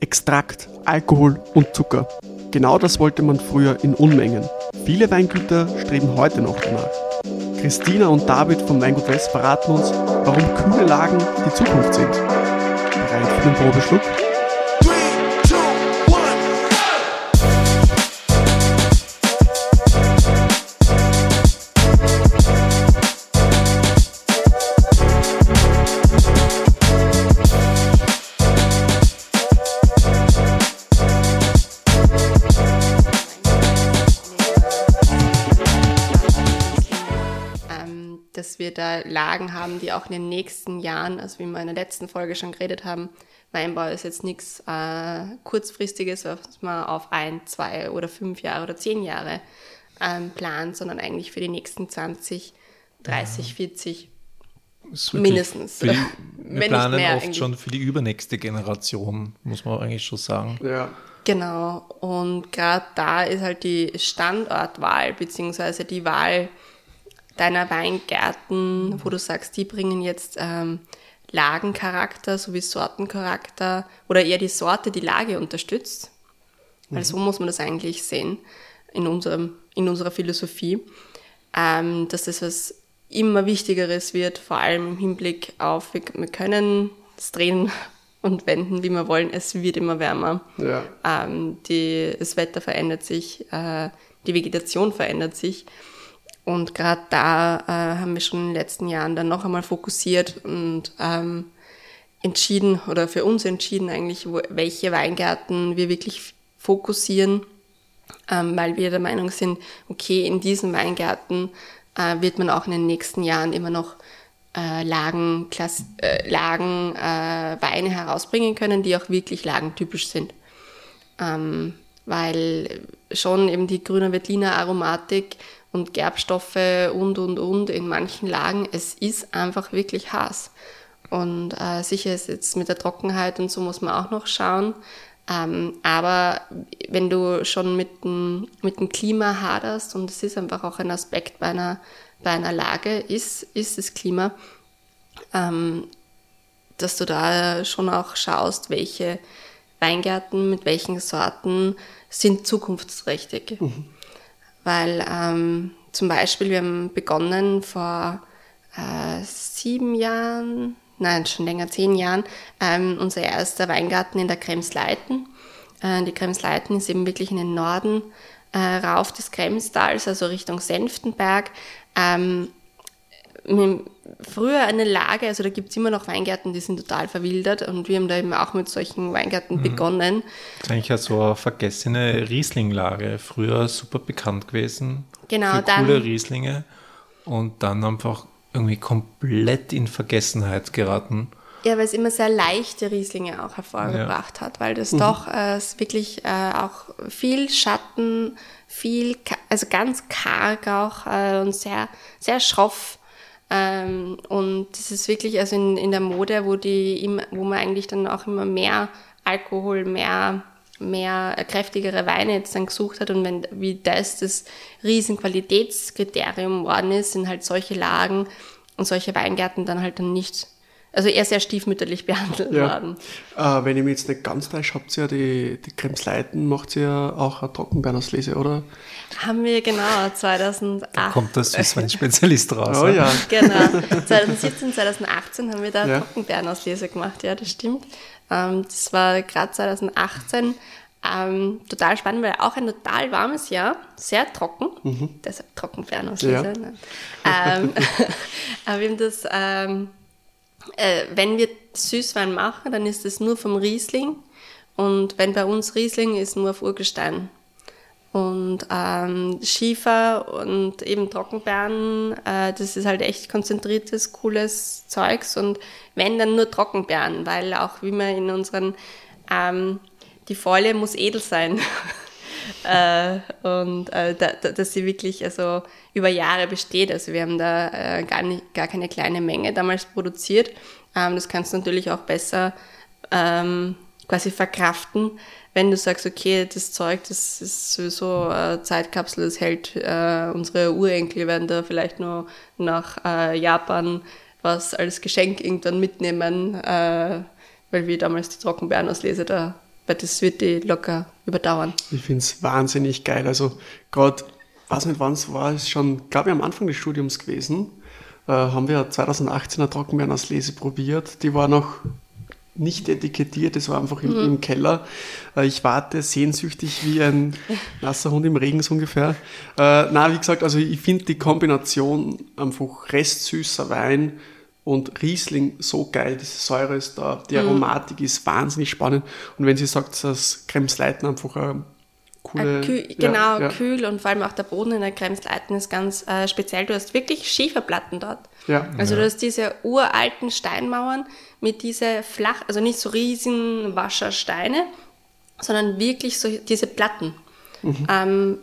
Extrakt, Alkohol und Zucker. Genau das wollte man früher in Unmengen. Viele Weingüter streben heute noch danach. Christina und David vom Weingut West verraten uns, warum kühle Lagen die Zukunft sind. Bereit für den Probeschluck? Wir da Lagen haben, die auch in den nächsten Jahren, also wie wir in der letzten Folge schon geredet haben, Weinbau ist jetzt nichts äh, kurzfristiges, was man auf ein, zwei oder fünf Jahre oder zehn Jahre ähm, plant, sondern eigentlich für die nächsten 20, 30, 40 Ist wirklich mindestens. Für die, Wenn wir nicht planen mehr oft eigentlich. schon für die übernächste Generation, muss man eigentlich schon sagen. Ja. Genau. Und gerade da ist halt die Standortwahl beziehungsweise die Wahl deiner Weingärten, wo du sagst, die bringen jetzt ähm, Lagencharakter sowie Sortencharakter oder eher die Sorte die Lage unterstützt. Weil so muss man das eigentlich sehen in, unserem, in unserer Philosophie, ähm, dass das was immer Wichtigeres wird, vor allem im Hinblick auf, wir, wir können es drehen und wenden, wie wir wollen, es wird immer wärmer. Ja. Ähm, die, das Wetter verändert sich, äh, die Vegetation verändert sich. Und gerade da äh, haben wir schon in den letzten Jahren dann noch einmal fokussiert und ähm, entschieden oder für uns entschieden eigentlich, wo, welche Weingärten wir wirklich fokussieren, ähm, weil wir der Meinung sind, okay, in diesen Weingärten äh, wird man auch in den nächsten Jahren immer noch äh, Lagen, Klass, äh, Lagen äh, Weine herausbringen können, die auch wirklich lagentypisch sind. Ähm, weil schon eben die grüne Veltliner Aromatik und Gerbstoffe und, und, und in manchen Lagen, es ist einfach wirklich Hass. Und äh, sicher ist jetzt mit der Trockenheit und so muss man auch noch schauen. Ähm, aber wenn du schon mit dem, mit dem Klima haderst, und es ist einfach auch ein Aspekt bei einer, bei einer Lage, ist, ist das Klima, ähm, dass du da schon auch schaust, welche Weingärten mit welchen Sorten sind zukunftsträchtig. Weil ähm, zum Beispiel, wir haben begonnen vor äh, sieben Jahren, nein, schon länger, zehn Jahren, ähm, unser erster Weingarten in der Kremsleiten. Äh, die Kremsleiten ist eben wirklich in den Norden äh, rauf des Kremstals, also Richtung Senftenberg. Ähm, früher eine Lage, also da gibt's immer noch Weingärten, die sind total verwildert und wir haben da eben auch mit solchen Weingärten begonnen. Das ist eigentlich ja so eine vergessene Rieslinglage. Früher super bekannt gewesen. Genau, für dann- coole Rieslinge. Und dann einfach irgendwie komplett in Vergessenheit geraten. Ja, weil es immer sehr leichte Rieslinge auch hervorgebracht hat, weil das doch äh, es wirklich äh, auch viel Schatten, viel, also ganz karg auch äh, und sehr, sehr schroff. Ähm, und das ist wirklich, also in, in der Mode, wo die wo man eigentlich dann auch immer mehr Alkohol, mehr, mehr kräftigere Weine jetzt dann gesucht hat und wenn, wie das das Riesenqualitätskriterium worden ist, sind halt solche Lagen und solche Weingärten dann halt dann nicht, also eher sehr stiefmütterlich behandelt Ja. worden. Äh, wenn ich mich jetzt nicht ganz täusche, habt ihr ja die, die Kremsleiten, macht ihr ja auch eine Trockenbeerenauslese, oder? Haben wir genau 2008. Kommt der Süßwein-Spezialist raus. Oh ja. Genau. 2017, 2018 haben wir da Ja. Trockenbeerenauslese gemacht, ja, das stimmt. Ähm, das war gerade 2018. Ähm, total spannend, weil auch ein total warmes Jahr, sehr trocken, deshalb Trockenbeerenauslese. Ja. Ne? Ähm, aber wir haben das, ähm, äh, wenn wir Süßwein machen, dann ist es nur vom Riesling und wenn bei uns Riesling ist nur auf Urgestein. Und ähm, Schiefer und eben Trockenbeeren, äh, das ist halt echt konzentriertes, cooles Zeugs. Und wenn, dann nur Trockenbeeren, weil auch wie man in unseren, ähm, die Folie muss edel sein. äh, und äh, da, da, dass sie wirklich also über Jahre besteht. Also wir haben da äh, gar, nicht, gar keine kleine Menge damals produziert. Ähm, das kannst du natürlich auch besser ähm, quasi verkraften, wenn du sagst, okay, das Zeug, das ist sowieso eine Zeitkapsel, das hält äh, unsere Urenkel werden da vielleicht nur nach äh, Japan was als Geschenk irgendwann mitnehmen, äh, weil wir damals die Trockenbeerenauslese dabei weil das wird die locker überdauern. Ich finde es wahnsinnig geil. Also gerade, weiß nicht wann es war, ist schon, glaube ich, am Anfang des Studiums gewesen, äh, haben wir 2018 eine Trockenbeerenauslese probiert. Die war noch nicht etikettiert, es war einfach im, mhm. im Keller. Äh, ich warte sehnsüchtig wie ein nasser Hund im Regen so ungefähr. Äh, na, wie gesagt, also ich finde die Kombination einfach restsüßer Wein und Riesling so geil, diese Säure ist da, die mhm. Aromatik mhm. ist wahnsinnig spannend. Und wenn sie sagt, dass Kremsleiten einfach eine coole... Kühl, genau, ja, ja. kühl und vor allem auch der Boden in der Kremsleiten ist ganz äh, speziell. Du hast wirklich Schieferplatten dort. Ja. Also du hast diese uralten Steinmauern mit diese flach, also nicht so riesen Waschersteine, sondern wirklich so diese Platten. Mhm. Ähm,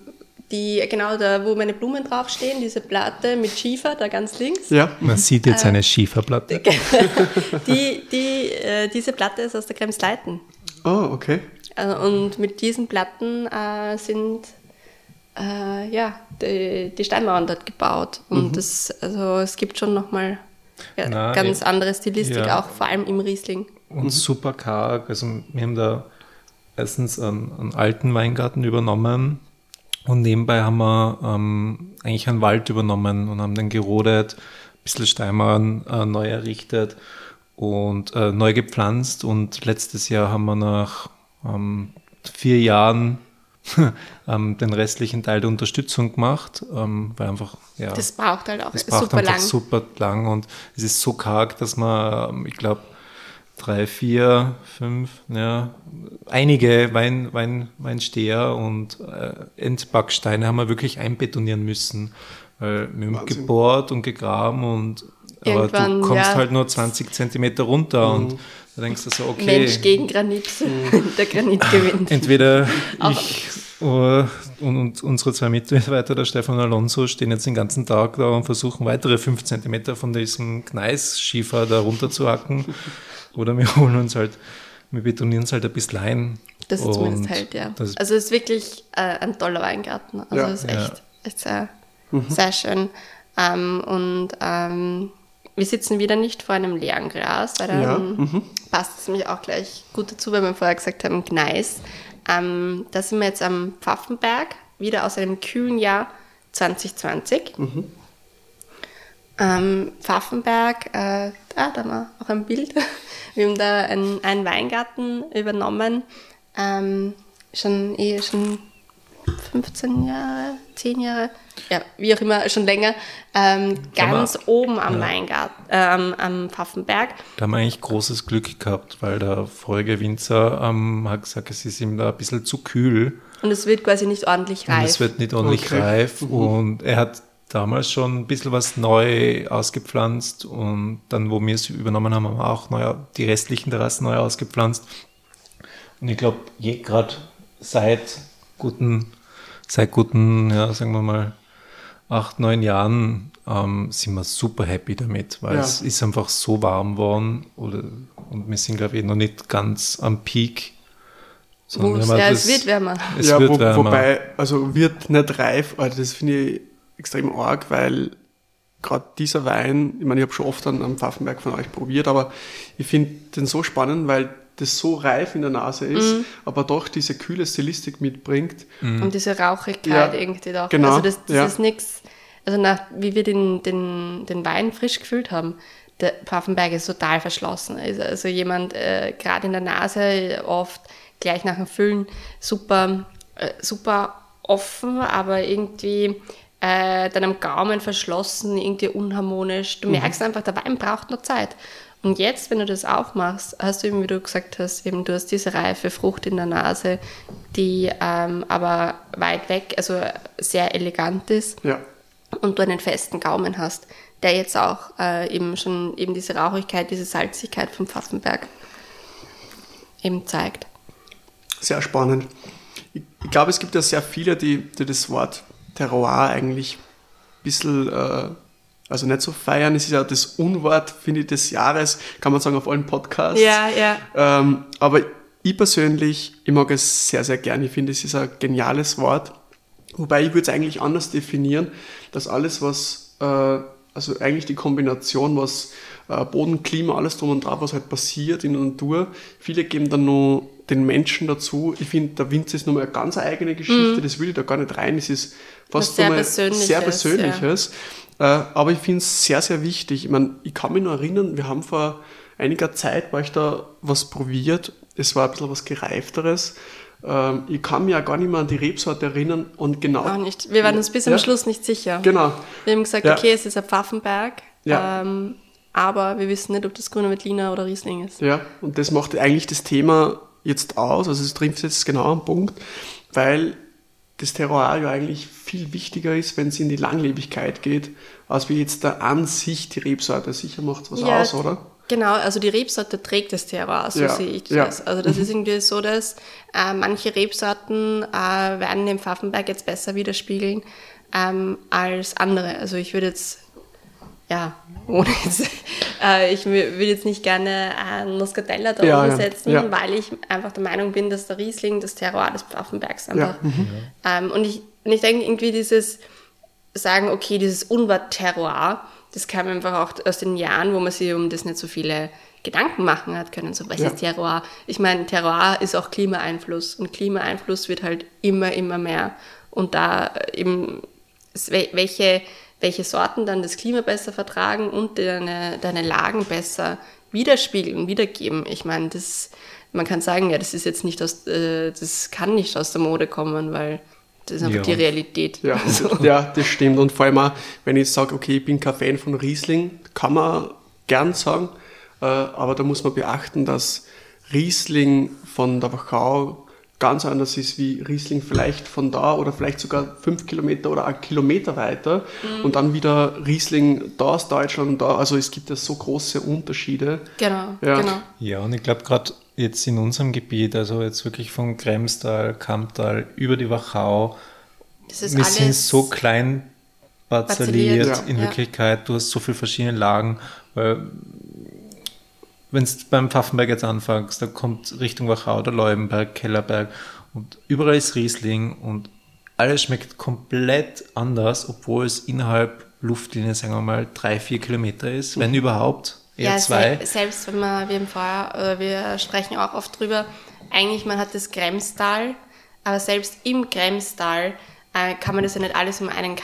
die, genau da, wo meine Blumen draufstehen, diese Platte mit Schiefer, da ganz links. Ja. Man sieht jetzt äh, eine Schieferplatte. die, die, äh, diese Platte ist aus der Kremsleiten. Oh, okay. Äh, und mit diesen Platten äh, sind äh, ja, die, die, Steinmauern dort gebaut. Und mhm. das, also es gibt schon nochmal ja, Na, ganz andere Stilistik, ja. auch vor allem im Riesling. Und mhm. super karg. Also wir haben da erstens einen, einen alten Weingarten übernommen und nebenbei haben wir ähm, eigentlich einen Wald übernommen und haben den gerodet, ein bisschen Steinmauern äh, neu errichtet und äh, neu gepflanzt. Und letztes Jahr haben wir nach ähm, vier Jahren ähm, den restlichen Teil der Unterstützung gemacht, ähm, weil einfach, ja. Das braucht halt auch das braucht super lang. super lang und es ist so karg, dass man, ähm, ich glaube, drei, vier, fünf, ja, einige Wein, Wein, Weinsteher und äh, Endbacksteine haben wir wirklich einbetonieren müssen. Weil wir haben gebohrt und gegraben und aber du kommst ja. halt nur 20 Zentimeter runter mhm. und da denkst du so, okay. Mensch gegen Granit, mhm. der Granit gewinnt. Entweder ich und, und, unsere zwei Mitarbeiter, der Stefan Alonso, stehen jetzt den ganzen Tag da und versuchen weitere 5 Zentimeter von diesem Gneisschiefer da runter zu hacken. Oder wir holen uns halt, wir betonieren es halt ein bisschen ein. Das ist zumindest hält, ja. Also es ist wirklich äh, ein toller Weingarten. Also ja. es ist echt, ja. echt sehr, mhm. sehr schön. Ähm, und ähm, wir sitzen wieder nicht vor einem leeren Glas, weil dann ja. mhm. passt es nämlich auch gleich gut dazu, weil wir vorher gesagt haben, Gneis. Ähm, da sind wir jetzt am Pfaffenberg, wieder aus einem kühlen Jahr 2020. Mhm. Ähm, Pfaffenberg, äh, ah, da haben wir auch ein Bild. Wir haben da einen, einen Weingarten übernommen, ähm, schon eh schon 15 Jahre, 10 Jahre, ja, wie auch immer, schon länger, ähm, ganz wir, oben am ja. Weingarten, äh, am, am Pfaffenberg. Da haben wir eigentlich großes Glück gehabt, weil der vorige Winzer ähm, hat gesagt, es ist ihm da ein bisschen zu kühl. Und es wird quasi nicht ordentlich reif. Und es wird nicht ordentlich okay. reif mhm. und er hat damals schon ein bisschen was neu ausgepflanzt und dann, wo wir es übernommen haben, haben wir auch neu, die restlichen Terrassen neu ausgepflanzt. Und ich glaube, gerade seit guten, seit guten, ja, sagen wir mal, acht, neun Jahren ähm, sind wir super happy damit, weil ja. es ist einfach so warm geworden oder, und wir sind, glaube ich, noch nicht ganz am Peak. Wo, ja, das, es wird wärmer. Es ja, wird wo, wärmer. wobei, also wird nicht reif, also das finde ich extrem arg, weil gerade dieser Wein, ich meine, ich habe schon oft an, am Pfaffenberg von euch probiert, aber ich finde den so spannend, weil das so reif in der Nase ist, mm. aber doch diese kühle Stilistik mitbringt. Mm. Und diese Rauchigkeit ja, irgendwie doch. Genau, also das, das ja. ist nichts, also nach, wie wir den, den, den Wein frisch gefüllt haben, der Pfaffenberg ist total verschlossen. Also, jemand, äh, gerade in der Nase, oft gleich nach dem Füllen, super, äh, super offen, aber irgendwie äh, dann am Gaumen verschlossen, irgendwie unharmonisch. Du mhm. merkst einfach, der Wein braucht noch Zeit. Und jetzt, wenn du das aufmachst, hast du eben, wie du gesagt hast, eben du hast diese reife Frucht in der Nase, die ähm, aber weit weg, also sehr elegant ist. Ja. Und du einen festen Gaumen hast, der jetzt auch äh, eben schon eben diese Rauchigkeit, diese Salzigkeit vom Pfaffenberg eben zeigt. Sehr spannend. Ich, ich glaube, es gibt ja sehr viele, die, die das Wort Terroir eigentlich ein bisschen, äh, also nicht so feiern. Es ist ja das Unwort, finde ich, des Jahres, kann man sagen, auf allen Podcasts. Ja, ja. Ähm, aber ich persönlich, ich mag es sehr, sehr gerne. Ich finde, es ist ein geniales Wort. Wobei ich würde es eigentlich anders definieren, dass alles, was, äh, also eigentlich die Kombination, was äh, Boden, Klima, alles drum und dran, was halt passiert in der Natur, viele geben dann nur den Menschen dazu. Ich finde, der Winzer ist nochmal eine ganz eigene Geschichte, mhm. das will ich da gar nicht rein. Es ist fast sehr Persönliches. Sehr Persönliches. Ja. Äh, aber ich finde es sehr, sehr wichtig. Ich meine, ich kann mich noch erinnern, wir haben vor einiger Zeit, war ich da was probiert. Es war ein bisschen was Gereifteres. Ähm, ich kann mich ja gar nicht mehr an die Rebsorte erinnern und genau. Auch nicht. Wir waren uns bis zum Schluss nicht sicher. Genau. Wir haben gesagt, ja. okay, es ist ein Pfaffenberg. Ja. Ähm, aber wir wissen nicht, ob das Grüne Veltliner oder Riesling ist. Ja, und das macht eigentlich das Thema jetzt aus, also es trifft jetzt genau am Punkt, weil das Terroir ja eigentlich viel wichtiger ist, wenn es in die Langlebigkeit geht, als wie jetzt da an sich die Rebsorte. Sicher macht es was ja, aus, oder? Genau, also die Rebsorte trägt das Terroir, so ja, sehe ich das. Ja. Also das ist irgendwie so, dass äh, manche Rebsorten äh, werden den Pfaffenberg jetzt besser widerspiegeln ähm, als andere. Also ich würde jetzt ja, ohne jetzt, äh, ich würde jetzt nicht gerne einen Muscatella da ja, umsetzen, ja. weil ich einfach der Meinung bin, dass der Riesling das Terroir des Pfaffenbergs einfach. Ja. Mhm. Ähm, und ich, und ich denke irgendwie dieses sagen, okay, dieses Unwort Terroir, das kam einfach auch aus den Jahren, wo man sich um das nicht so viele Gedanken machen hat können. So, was ist Terroir? Ich meine, Terroir ist auch Klimaeinfluss und Klimaeinfluss wird halt immer, immer mehr. Und da eben, welche welche Sorten dann das Klima besser vertragen und deine, deine Lagen besser widerspiegeln, wiedergeben. Ich meine, das, man kann sagen, ja, das ist jetzt nicht aus, äh, das kann nicht aus der Mode kommen, weil das ist einfach ja. die Realität. Ja, also. ja, das stimmt. Und vor allem auch, wenn ich sage, okay, ich bin kein Fan von Riesling, kann man gern sagen, äh, aber da muss man beachten, dass Riesling von der Wachau ganz anders ist wie Riesling vielleicht von da oder vielleicht sogar fünf Kilometer oder einen Kilometer weiter mhm. und dann wieder Riesling da aus Deutschland und da. Also es gibt ja so große Unterschiede. Genau, ja. genau. Ja, und ich glaube gerade jetzt in unserem Gebiet, also jetzt wirklich von Kremstal, Kamptal über die Wachau, wir sind so klein parzelliert ja. in Wirklichkeit, du hast so viele verschiedene Lagen, weil wenn du beim Pfaffenberg jetzt anfängst, da kommt Richtung Wachau, der Leubenberg, Kellerberg und überall ist Riesling und alles schmeckt komplett anders, obwohl es innerhalb Luftlinie, sagen wir mal, drei, vier Kilometer ist, wenn überhaupt. Eher ja, zwei. selbst wenn man, wie im Vorher, oder wir sprechen auch oft drüber, eigentlich man hat das Kremstal, aber selbst im Kremstal äh, kann man das ja nicht alles um einen,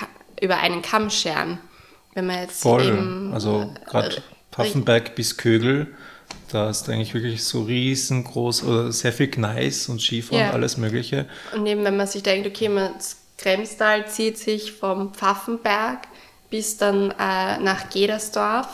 über einen Kamm scheren. Wenn man jetzt Voll. Also gerade äh, Pfaffenberg bis Kögel da ist eigentlich wirklich so riesengroß oder sehr viel Gneis und Schiefer ja. und alles Mögliche. Und eben, wenn man sich denkt, okay, das Kremstal zieht sich vom Pfaffenberg bis dann äh, nach Gedersdorf.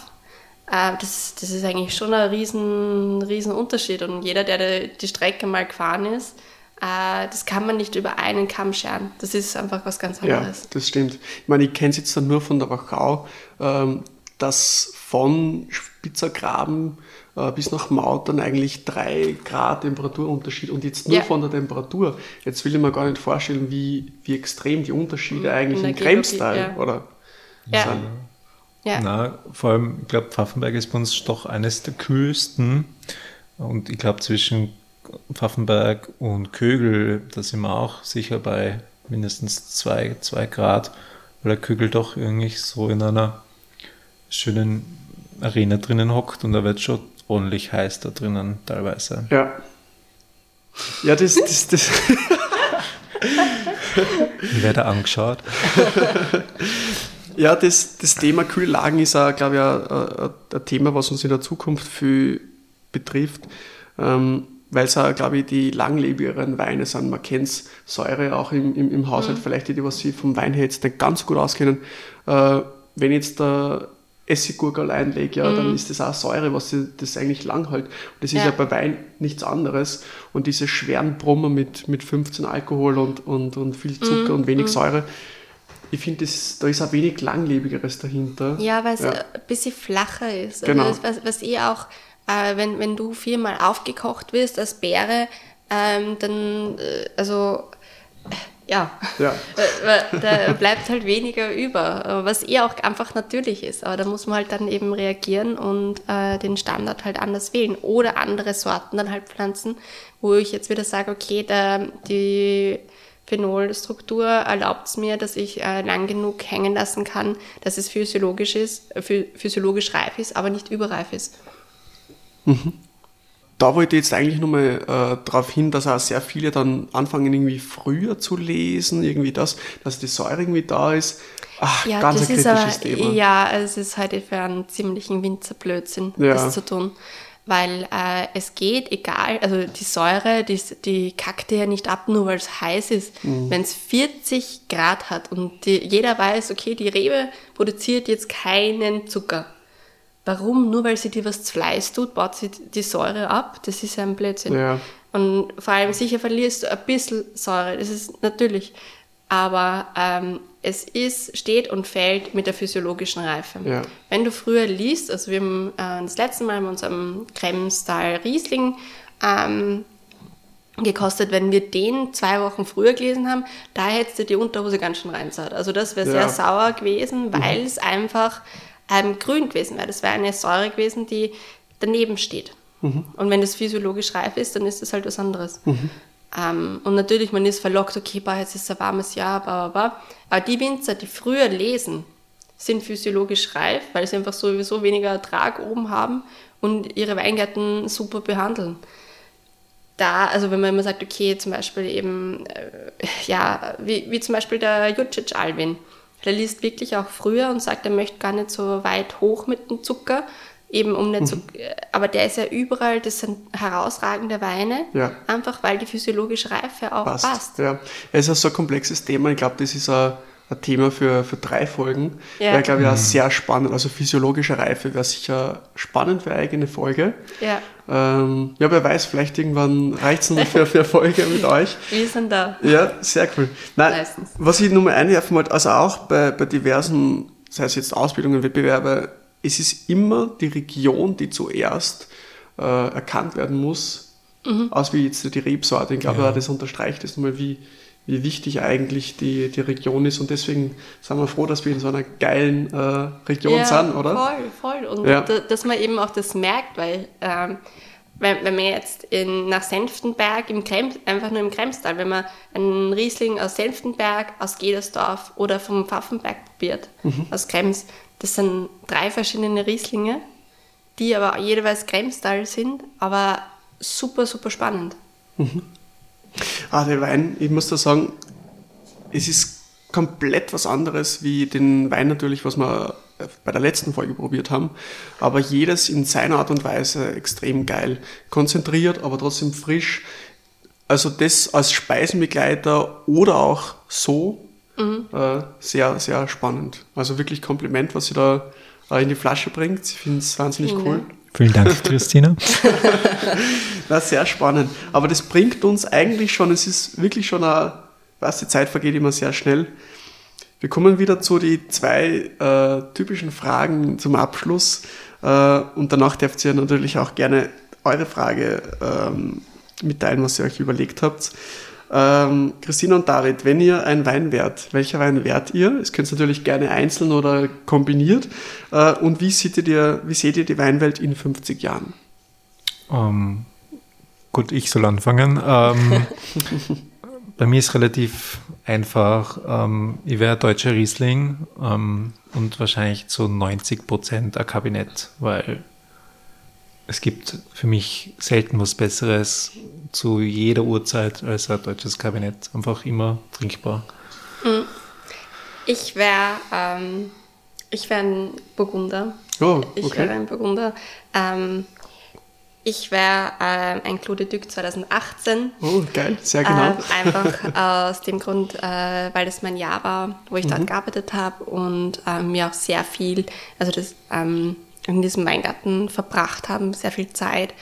Äh, das, das ist eigentlich schon ein riesen, riesen Unterschied. Und jeder, der die Strecke mal gefahren ist, äh, das kann man nicht über einen Kamm scheren. Das ist einfach was ganz anderes. Ja, das stimmt. Ich meine, ich kenne es jetzt dann nur von der Wachau, ähm, dass von Spitzergraben äh, bis nach Mautern eigentlich drei Grad Temperaturunterschied und jetzt nur ja. von der Temperatur. Jetzt will ich mir gar nicht vorstellen, wie, wie extrem die Unterschiede eigentlich im Kremstal ja. oder ja. sind. Ja. Na, vor allem, ich glaube, Pfaffenberg ist bei uns doch eines der kühlsten. Und ich glaube, zwischen Pfaffenberg und Kögel, da sind wir auch sicher bei mindestens zwei, zwei Grad, weil der Kögel doch irgendwie so in einer schönen Arena drinnen hockt und da wird schon ordentlich heiß da drinnen teilweise. Ja. Ja, das. das, das Ich werde angeschaut. ja, das, das Thema Kühllagen ist, auch, glaube ich, ein, ein, Thema, was uns in der Zukunft viel betrifft, ähm, weil es auch, glaube ich, die langlebigeren Weine sind. Man kennt Säure auch im, im, im Haushalt, mhm. vielleicht die, die was sie vom Wein her jetzt nicht ganz gut auskennen. Äh, wenn jetzt der Essiggurkel einlege, ja, mm. dann mhm. ist das auch Säure, was das eigentlich lang hält. Und das ist ja. ja. bei Wein nichts anderes. Und diese schweren Brummer mit, mit 15 Alkohol und, und, und viel Zucker mm. und wenig mm. Säure, ich finde, da ist auch wenig Langlebigeres dahinter. Ja, weil es ja. ein bisschen flacher ist. Also genau. Also was, was eh auch, äh, wenn, wenn du viermal aufgekocht wirst als Beere, ähm, dann, äh, also ja, ja. da bleibt halt weniger über, was eh auch einfach natürlich ist. Aber da muss man halt dann eben reagieren und äh, den Standard halt anders wählen oder andere Sorten dann halt pflanzen, wo ich jetzt wieder sage, okay, da, die Phenolstruktur erlaubt es mir, dass ich äh, lang genug hängen lassen kann, dass es physiologisch ist, physiologisch reif ist, aber nicht überreif ist. Mhm. Da wollte ich jetzt eigentlich nochmal äh, darauf hin, dass auch sehr viele dann anfangen, irgendwie früher zu lesen, irgendwie das, dass die Säure irgendwie da ist. Ach, Ja, ganz das ein kritisches aber, Thema. ja, es ist heute für einen ziemlichen Winzerblödsinn, Ja. das zu tun. Weil äh, es geht, egal, also die Säure, die, die kackt ja nicht ab, nur weil es heiß ist. Mhm. Wenn es 40 Grad hat und die, jeder weiß, okay, die Rebe produziert jetzt keinen Zucker. Warum? Nur weil sie dir was zu Fleiß tut, baut sie die Säure ab. Das ist ja ein Blödsinn. Ja. Und vor allem sicher verlierst du ein bisschen Säure, das ist natürlich. Aber ähm, es ist, steht und fällt mit der physiologischen Reife. Ja. Wenn du früher liest, also wir haben äh, das letzte Mal mit unserem Kremstal Riesling ähm, gekostet, wenn wir den zwei Wochen früher gelesen haben, da hättest du die Unterhose ganz schön reinsaut. Also das wäre sehr Ja. sauer gewesen, weil es einfach ähm, grün gewesen wäre. Das wäre eine Säure gewesen, die daneben steht. Und wenn das physiologisch reif ist, dann ist das halt was anderes. Ähm, und natürlich, man ist verlockt, okay, boah, jetzt ist ein warmes Jahr, bla, bla, bla. Aber die Winzer, die früher lesen, sind physiologisch reif, weil sie einfach sowieso weniger Ertrag oben haben und ihre Weingärten super behandeln. Da, also wenn man immer sagt, okay, zum Beispiel eben, äh, ja, wie, wie zum Beispiel der Jucic Alvin, der liest wirklich auch früher und sagt, er möchte gar nicht so weit hoch mit dem Zucker, eben um nicht so, äh, aber der ist ja überall, das sind herausragende Weine, Ja. einfach weil die physiologische Reife auch passt. passt. Ja. Es ist so ein komplexes Thema. Ich glaube, das ist ein, ein Thema für, für drei Folgen. Ja. Weil, glaube ich, auch sehr spannend. Also physiologische Reife wäre sicher spannend für eine eigene Folge. Ja, Ähm, ja, wer weiß, vielleicht irgendwann reicht es noch für, für eine Folge mit euch. wir sind da. Ja, sehr cool. Nein, Meistens. was ich nur mal einwerfen wollte, also auch bei, bei diversen, sei es jetzt Ausbildungen, Wettbewerbe, es ist immer die Region, die zuerst äh, erkannt werden muss, aus wie jetzt die Rebsorte. Ich glaube, Ja. das unterstreicht es nochmal, wie, wie wichtig eigentlich die, die Region ist und deswegen sind wir froh, dass wir in so einer geilen äh, Region sind, oder? Voll, voll. Und Ja. da, dass man eben auch das merkt, weil ähm, wenn, wenn man jetzt in, nach Senftenberg, im Krem, einfach nur im Kremstal, wenn man einen Riesling aus Senftenberg, aus Gedersdorf oder vom Pfaffenberg probiert, Mhm. aus Krems, das sind drei verschiedene Rieslinge, die aber jeweils Kremstal sind, aber super, super spannend. Ah, der Wein, ich muss da sagen, es ist komplett was anderes wie den Wein natürlich, was wir bei der letzten Folge probiert haben. Aber jedes in seiner Art und Weise extrem geil. Konzentriert, aber trotzdem frisch. Also das als Speisenbegleiter oder auch so äh, sehr, sehr spannend. Also wirklich Kompliment, was sie da äh, in die Flasche bringt. Ich finde es wahnsinnig Vielen cool. Vielen Dank, Christina. Na, sehr spannend. Aber das bringt uns eigentlich schon, es ist wirklich schon eine, was die Zeit vergeht immer sehr schnell. Wir kommen wieder zu die zwei äh, typischen Fragen zum Abschluss. Äh, und danach dürft ihr natürlich auch gerne eure Frage ähm, mitteilen, was ihr euch überlegt habt. Ähm, Christina und David, wenn ihr ein Wein wärt, welcher Wein wärt ihr? Es könnt natürlich gerne einzeln oder kombiniert. Äh, und wie seht, ihr, wie seht ihr die Weinwelt in 50 Jahren? Ähm, gut, ich soll anfangen. Ähm, bei mir ist relativ einfach. Ähm, ich wäre deutscher Riesling ähm, und wahrscheinlich zu 90 Prozent ein Kabinett, weil es gibt für mich selten was Besseres zu jeder Uhrzeit als ein deutsches Kabinett. Einfach immer trinkbar. Ich wäre ähm, ich wär ein Burgunder. Oh, Ich okay. wäre ein Burgunder. Ähm, ich wäre ähm, ein Clos de Duc 2018. Oh, geil, sehr genau. Ähm, einfach aus dem Grund, äh, weil das mein Jahr war, wo ich Mhm. dort gearbeitet habe und ähm, mir auch sehr viel, also das ähm, in diesem Weingarten verbracht haben, sehr viel Zeit.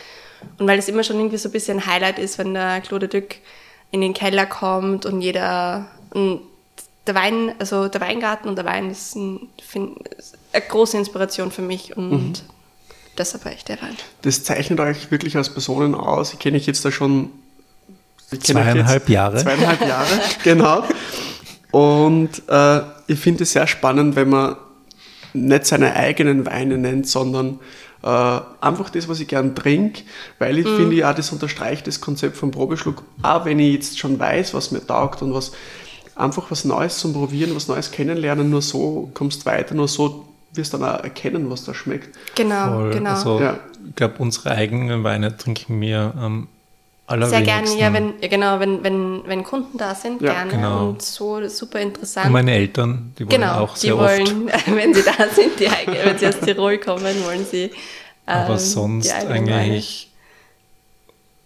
Und weil es immer schon irgendwie so ein bisschen ein Highlight ist, wenn der Clos de Duc in den Keller kommt und jeder, und der Wein, also der Weingarten und der Wein ist, ein, find, ist eine große Inspiration für mich und Mhm. deshalb war ich der Wein. Das zeichnet euch wirklich als Personen aus. Ich kenne euch jetzt da schon ich Zweieinhalb jetzt Jahre. Zweieinhalb Jahre, genau. Und äh, ich finde es sehr spannend, wenn man nicht seine eigenen Weine nennt, sondern äh, einfach das, was ich gern trinke, weil ich finde, ja, das unterstreicht das Konzept vom Probeschluck, auch wenn ich jetzt schon weiß, was mir taugt und was einfach was Neues zum Probieren, was Neues kennenlernen, nur so kommst du weiter, nur so wirst dann auch erkennen, was da schmeckt. Genau, Voll. genau. Also, Ja. ich glaube, unsere eigenen Weine trinken wir am Sehr gerne, ja, wenn, ja, genau, wenn, wenn, wenn Kunden da sind, Ja, gerne. genau. Und so super interessant. Und meine Eltern, die wollen genau, auch die sehr oft. wollen, wenn sie da sind, die, wenn sie aus Tirol kommen, wollen sie. Aber ähm, sonst die eigentlich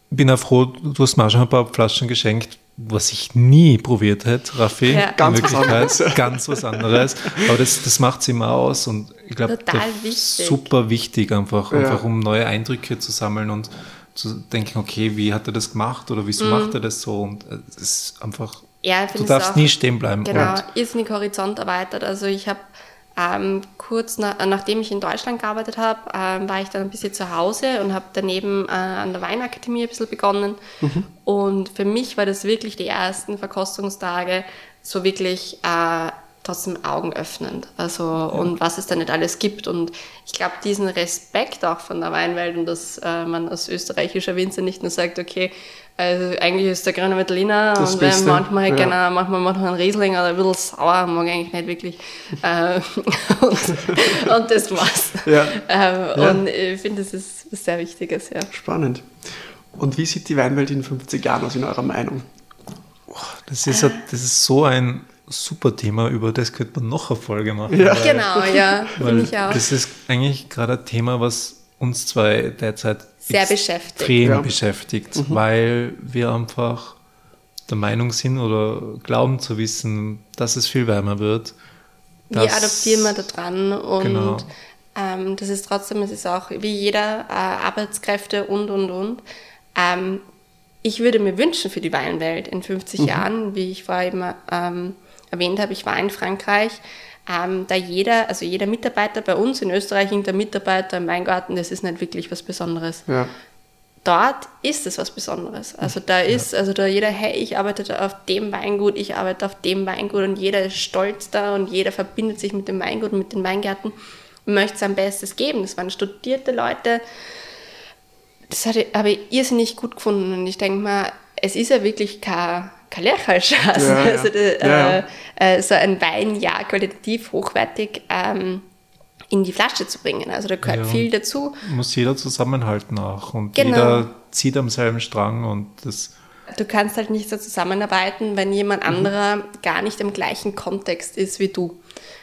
bin auch froh, du hast mir auch schon ein paar Flaschen geschenkt, was ich nie probiert hätte, Raffi. Ja. Ganz was anderes. Ganz was anderes. Aber das, das macht es immer aus und ich glaube, Total wichtig. super wichtig einfach, Ja. einfach um neue Eindrücke zu sammeln und zu denken, okay, wie hat er das gemacht oder wieso macht er das so? Und äh, es ist einfach. Ja, du darfst auch- nie stehen bleiben. Genau, Und irrsinnig Horizont erweitert. Also ich habe ähm, kurz nach, nachdem ich in Deutschland gearbeitet habe, ähm, war ich dann ein bisschen zu Hause und habe daneben äh, an der Weinakademie ein bisschen begonnen. Und für mich war das wirklich die ersten Verkostungstage so wirklich äh, trotzdem augenöffnend. Also und was es da nicht alles gibt. Und ich glaube, diesen Respekt auch von der Weinwelt und dass äh, man als österreichischer Winzer nicht nur sagt, okay, also eigentlich ist der grüne Das und wenn Beste, manchmal ja. genau, manchmal macht man einen Riesling oder ein bisschen sauer, mag ich eigentlich nicht wirklich. äh, und, und das war's. Ja. Ähm, Ja. Und ich finde, das ist was sehr Wichtiges, ja. Spannend. Und wie sieht die Weinwelt in 50 Jahren aus, in eurer Meinung? das ist, das ist so ein super Thema, über das könnte man noch eine Folge machen. Ja. weil- Genau, ja, finde ich auch. das ist eigentlich gerade ein Thema, was uns zwei derzeit Sehr extrem beschäftigt. Ja. beschäftigt, weil wir einfach der Meinung sind oder glauben zu wissen, dass es viel wärmer wird. Wie dass- adaptieren wir da dran? Und Genau. ähm, das ist trotzdem, es ist auch wie jeder äh, Arbeitskräfte und, und, und. Ähm, ich würde mir wünschen für die Weinwelt in 50 Jahren, wie ich vorher eben ähm, erwähnt habe, ich war in Frankreich, ähm, da jeder, also jeder Mitarbeiter bei uns in Österreich, der Mitarbeiter im Weingarten, das ist nicht wirklich was Besonderes Ja. dort ist es was Besonderes. Also da ist, also da jeder, hey, ich arbeite da auf dem Weingut, ich arbeite auf dem Weingut und jeder ist stolz da und jeder verbindet sich mit dem Weingut und mit den Weingärten und möchte sein Bestes geben. Das waren studierte Leute. Das hatte, habe ich irrsinnig gut gefunden und ich denke mal, es ist ja wirklich kein, kein Lerchalschaß. Ja. Also Ja. Äh, äh, so ein Wein ja qualitativ hochwertig ähm, in die Flasche zu bringen. Also da gehört Ja. viel dazu. Muss jeder zusammenhalten auch und Genau. jeder zieht am selben Strang und das Du kannst halt nicht so zusammenarbeiten, wenn jemand anderer gar nicht im gleichen Kontext ist wie du.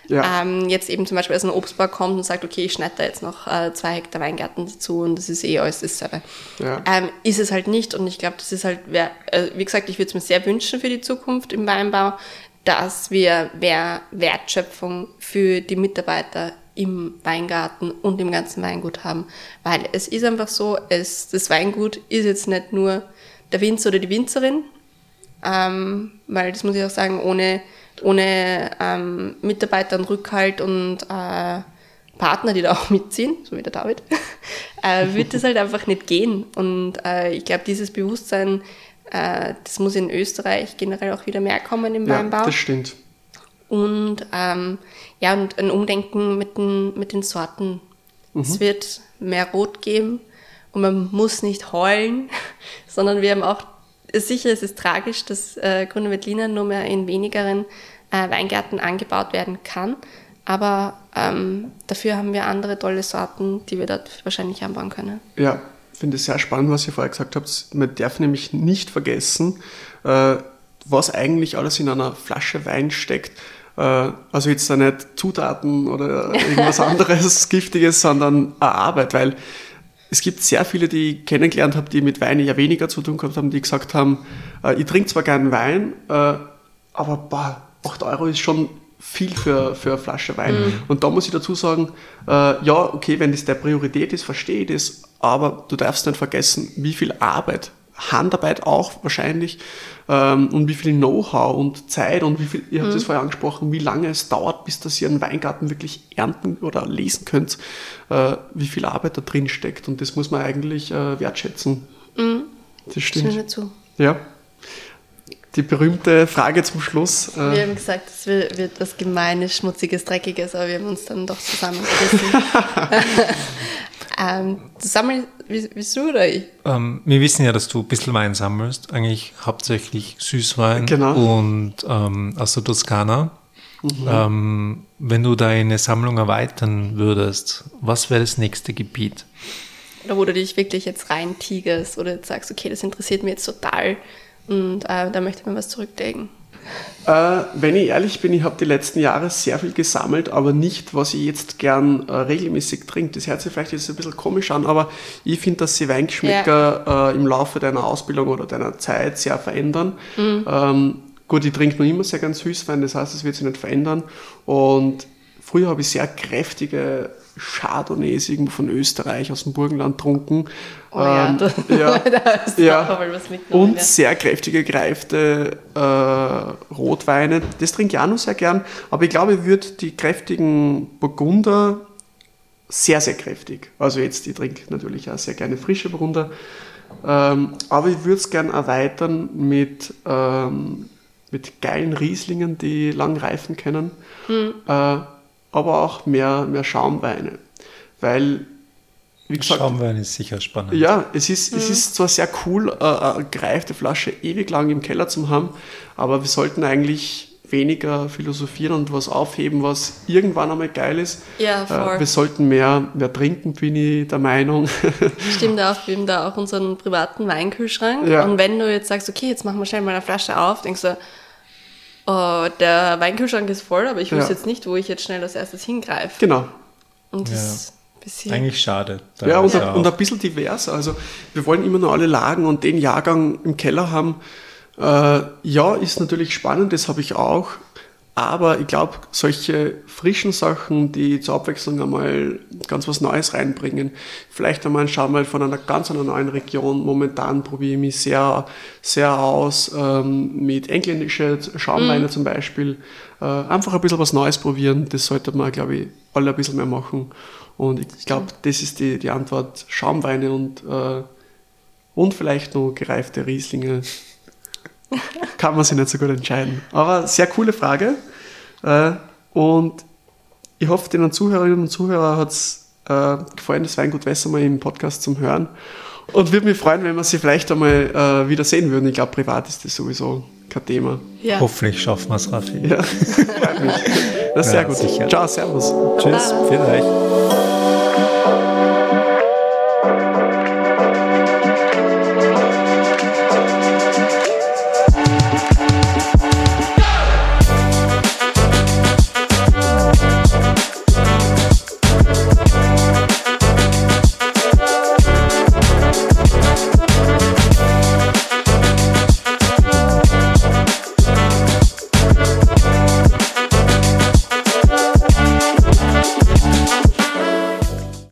Ja. Ähm, jetzt eben zum Beispiel aus einem Obstbau kommt und sagt, okay, ich schneide da jetzt noch äh, zwei Hektar Weingärten dazu und das ist eh alles dasselbe. Ja. Ähm, ist es halt nicht und ich glaube, das ist halt, wer, äh, wie gesagt, ich würde es mir sehr wünschen für die Zukunft im Weinbau, dass wir mehr Wertschöpfung für die Mitarbeiter im Weingarten und im ganzen Weingut haben. Weil es ist einfach so, es, das Weingut ist jetzt nicht nur der Winzer oder die Winzerin, ähm, weil das muss ich auch sagen, ohne, ohne ähm, Mitarbeiter und Rückhalt und äh, Partner, die da auch mitziehen, so wie der David, äh, wird das halt einfach nicht gehen. Und äh, ich glaube, dieses Bewusstsein, äh, das muss in Österreich generell auch wieder mehr kommen im ja, Weinbau. das stimmt. Und ähm, ja, und ein Umdenken mit den, mit den Sorten. Es wird mehr Rot geben und man muss nicht heulen, sondern wir haben auch, sicher es ist tragisch, dass äh, Grüne Veltliner nur mehr in wenigeren äh, Weingärten angebaut werden kann. Aber ähm, dafür haben wir andere tolle Sorten, die wir dort wahrscheinlich anbauen können. Ja, finde es sehr spannend, was ihr vorher gesagt habt. Man darf nämlich nicht vergessen, äh, was eigentlich alles in einer Flasche Wein steckt. Äh, also jetzt da nicht Zutaten oder irgendwas anderes Giftiges, sondern eine Arbeit, weil es gibt sehr viele, die ich kennengelernt habe, die mit Wein ja weniger zu tun gehabt haben, die gesagt haben, äh, ich trinke zwar gern Wein, äh, aber boah, 8 Euro ist schon viel für, für eine Flasche Wein. Und da muss ich dazu sagen, äh, ja, okay, wenn das der Priorität ist, verstehe ich das, aber du darfst nicht vergessen, wie viel Arbeit, Handarbeit auch wahrscheinlich, ähm, und wie viel Know-how und Zeit und wie viel, ihr habt es vorher angesprochen, wie lange es dauert, bis dass ihr einen Weingarten wirklich ernten oder lesen könnt, äh, wie viel Arbeit da drin steckt. Und das muss man eigentlich äh, wertschätzen. Das Stimme stimmt. dazu. Ja. Die berühmte Frage zum Schluss. Wir Äh, haben gesagt, es wird, wird was Gemeines, Schmutziges, Dreckiges, aber wir haben uns dann doch zusammengerissen. ähm, zusammen, wie- willst du oder ich? Ähm, wir wissen ja, dass du ein bisschen Wein sammelst, eigentlich hauptsächlich Süßwein Genau. und ähm, aus der Toskana. Mhm. Ähm, wenn du deine Sammlung erweitern würdest, was wäre das nächste Gebiet? Oder wo du dich wirklich jetzt rein tigerst oder jetzt sagst, okay, das interessiert mich jetzt total und äh, da möchte ich mir was zurücklegen. Äh, wenn ich ehrlich bin, ich habe die letzten Jahre sehr viel gesammelt, aber nicht, was ich jetzt gern äh, regelmäßig trinke. Das hört sich vielleicht jetzt ein bisschen komisch an, aber ich finde, dass sich Weingeschmäcker ja. äh, im Laufe deiner Ausbildung oder deiner Zeit sehr verändern. Mhm. Ähm, gut, ich trinke noch immer sehr gern Süßwein, das heißt, es wird sich nicht verändern. Und früher habe ich sehr kräftige Chardonnays irgendwo von Österreich aus dem Burgenland trunken. Oh ja, ähm, ja, da du ja. was mitgenommen. Und ja. sehr kräftige, gereifte äh, Rotweine. Das trinke ich auch noch sehr gern. Aber ich glaube, ich würde die kräftigen Burgunder sehr, sehr kräftig. Also jetzt, ich trinke natürlich auch sehr gerne frische Burgunder. Ähm, aber ich würde es gern erweitern mit, ähm, mit geilen Rieslingen, die lang reifen können. Mhm. Äh, aber auch mehr, mehr Schaumweine. Weil, wie gesagt. Schaumwein ist sicher spannend. Ja, es ist, mhm. es ist zwar sehr cool, äh, eine gereifte Flasche ewig lang im Keller zu haben, aber wir sollten eigentlich weniger philosophieren und was aufheben, was irgendwann einmal geil ist. Ja, äh, voll. wir sollten mehr, mehr trinken, bin ich der Meinung. Stimmt auch, wir haben da auch unseren privaten Weinkühlschrank. Ja. Und wenn du jetzt sagst, okay, jetzt machen wir schnell mal eine Flasche auf, denkst du, oh, der Weinkühlschrank ist voll, aber ich wüsste ja. jetzt nicht, wo ich jetzt schnell als erstes hingreife. Genau. Und das ja. ist ein bisschen Eigentlich schade. Ja, und, ja. und ein bisschen divers. Also wir wollen immer nur alle Lagen und den Jahrgang im Keller haben. Äh, ja, ist natürlich spannend, das habe ich auch. Aber ich glaube, solche frischen Sachen, die zur Abwechslung einmal ganz was Neues reinbringen, vielleicht einmal ein Schau von einer ganz einer neuen Region. Momentan probiere ich mich sehr, sehr aus ähm, mit engländischen Schaumweine mhm. zum Beispiel. Äh, einfach ein bisschen was Neues probieren, das sollte man, glaube ich, alle ein bisschen mehr machen. Und ich glaube, das ist die, die Antwort. Schaumweine und, äh, und vielleicht noch gereifte Rieslinge kann man sich nicht so gut entscheiden. Aber sehr coole Frage. Äh, und ich hoffe, den Zuhörerinnen und Zuhörern hat es äh, gefallen, das Weingut Wässer mal im Podcast zum Hören. Und würde mich freuen, wenn wir sie vielleicht einmal äh, wieder sehen würden. Ich glaube, privat ist das sowieso kein Thema. Ja. Hoffentlich schaffen wir es, Raffi. Ja, freut mich. Das ist ja, sehr gut. Sicher. Ciao, Servus. Tschüss, vielleicht.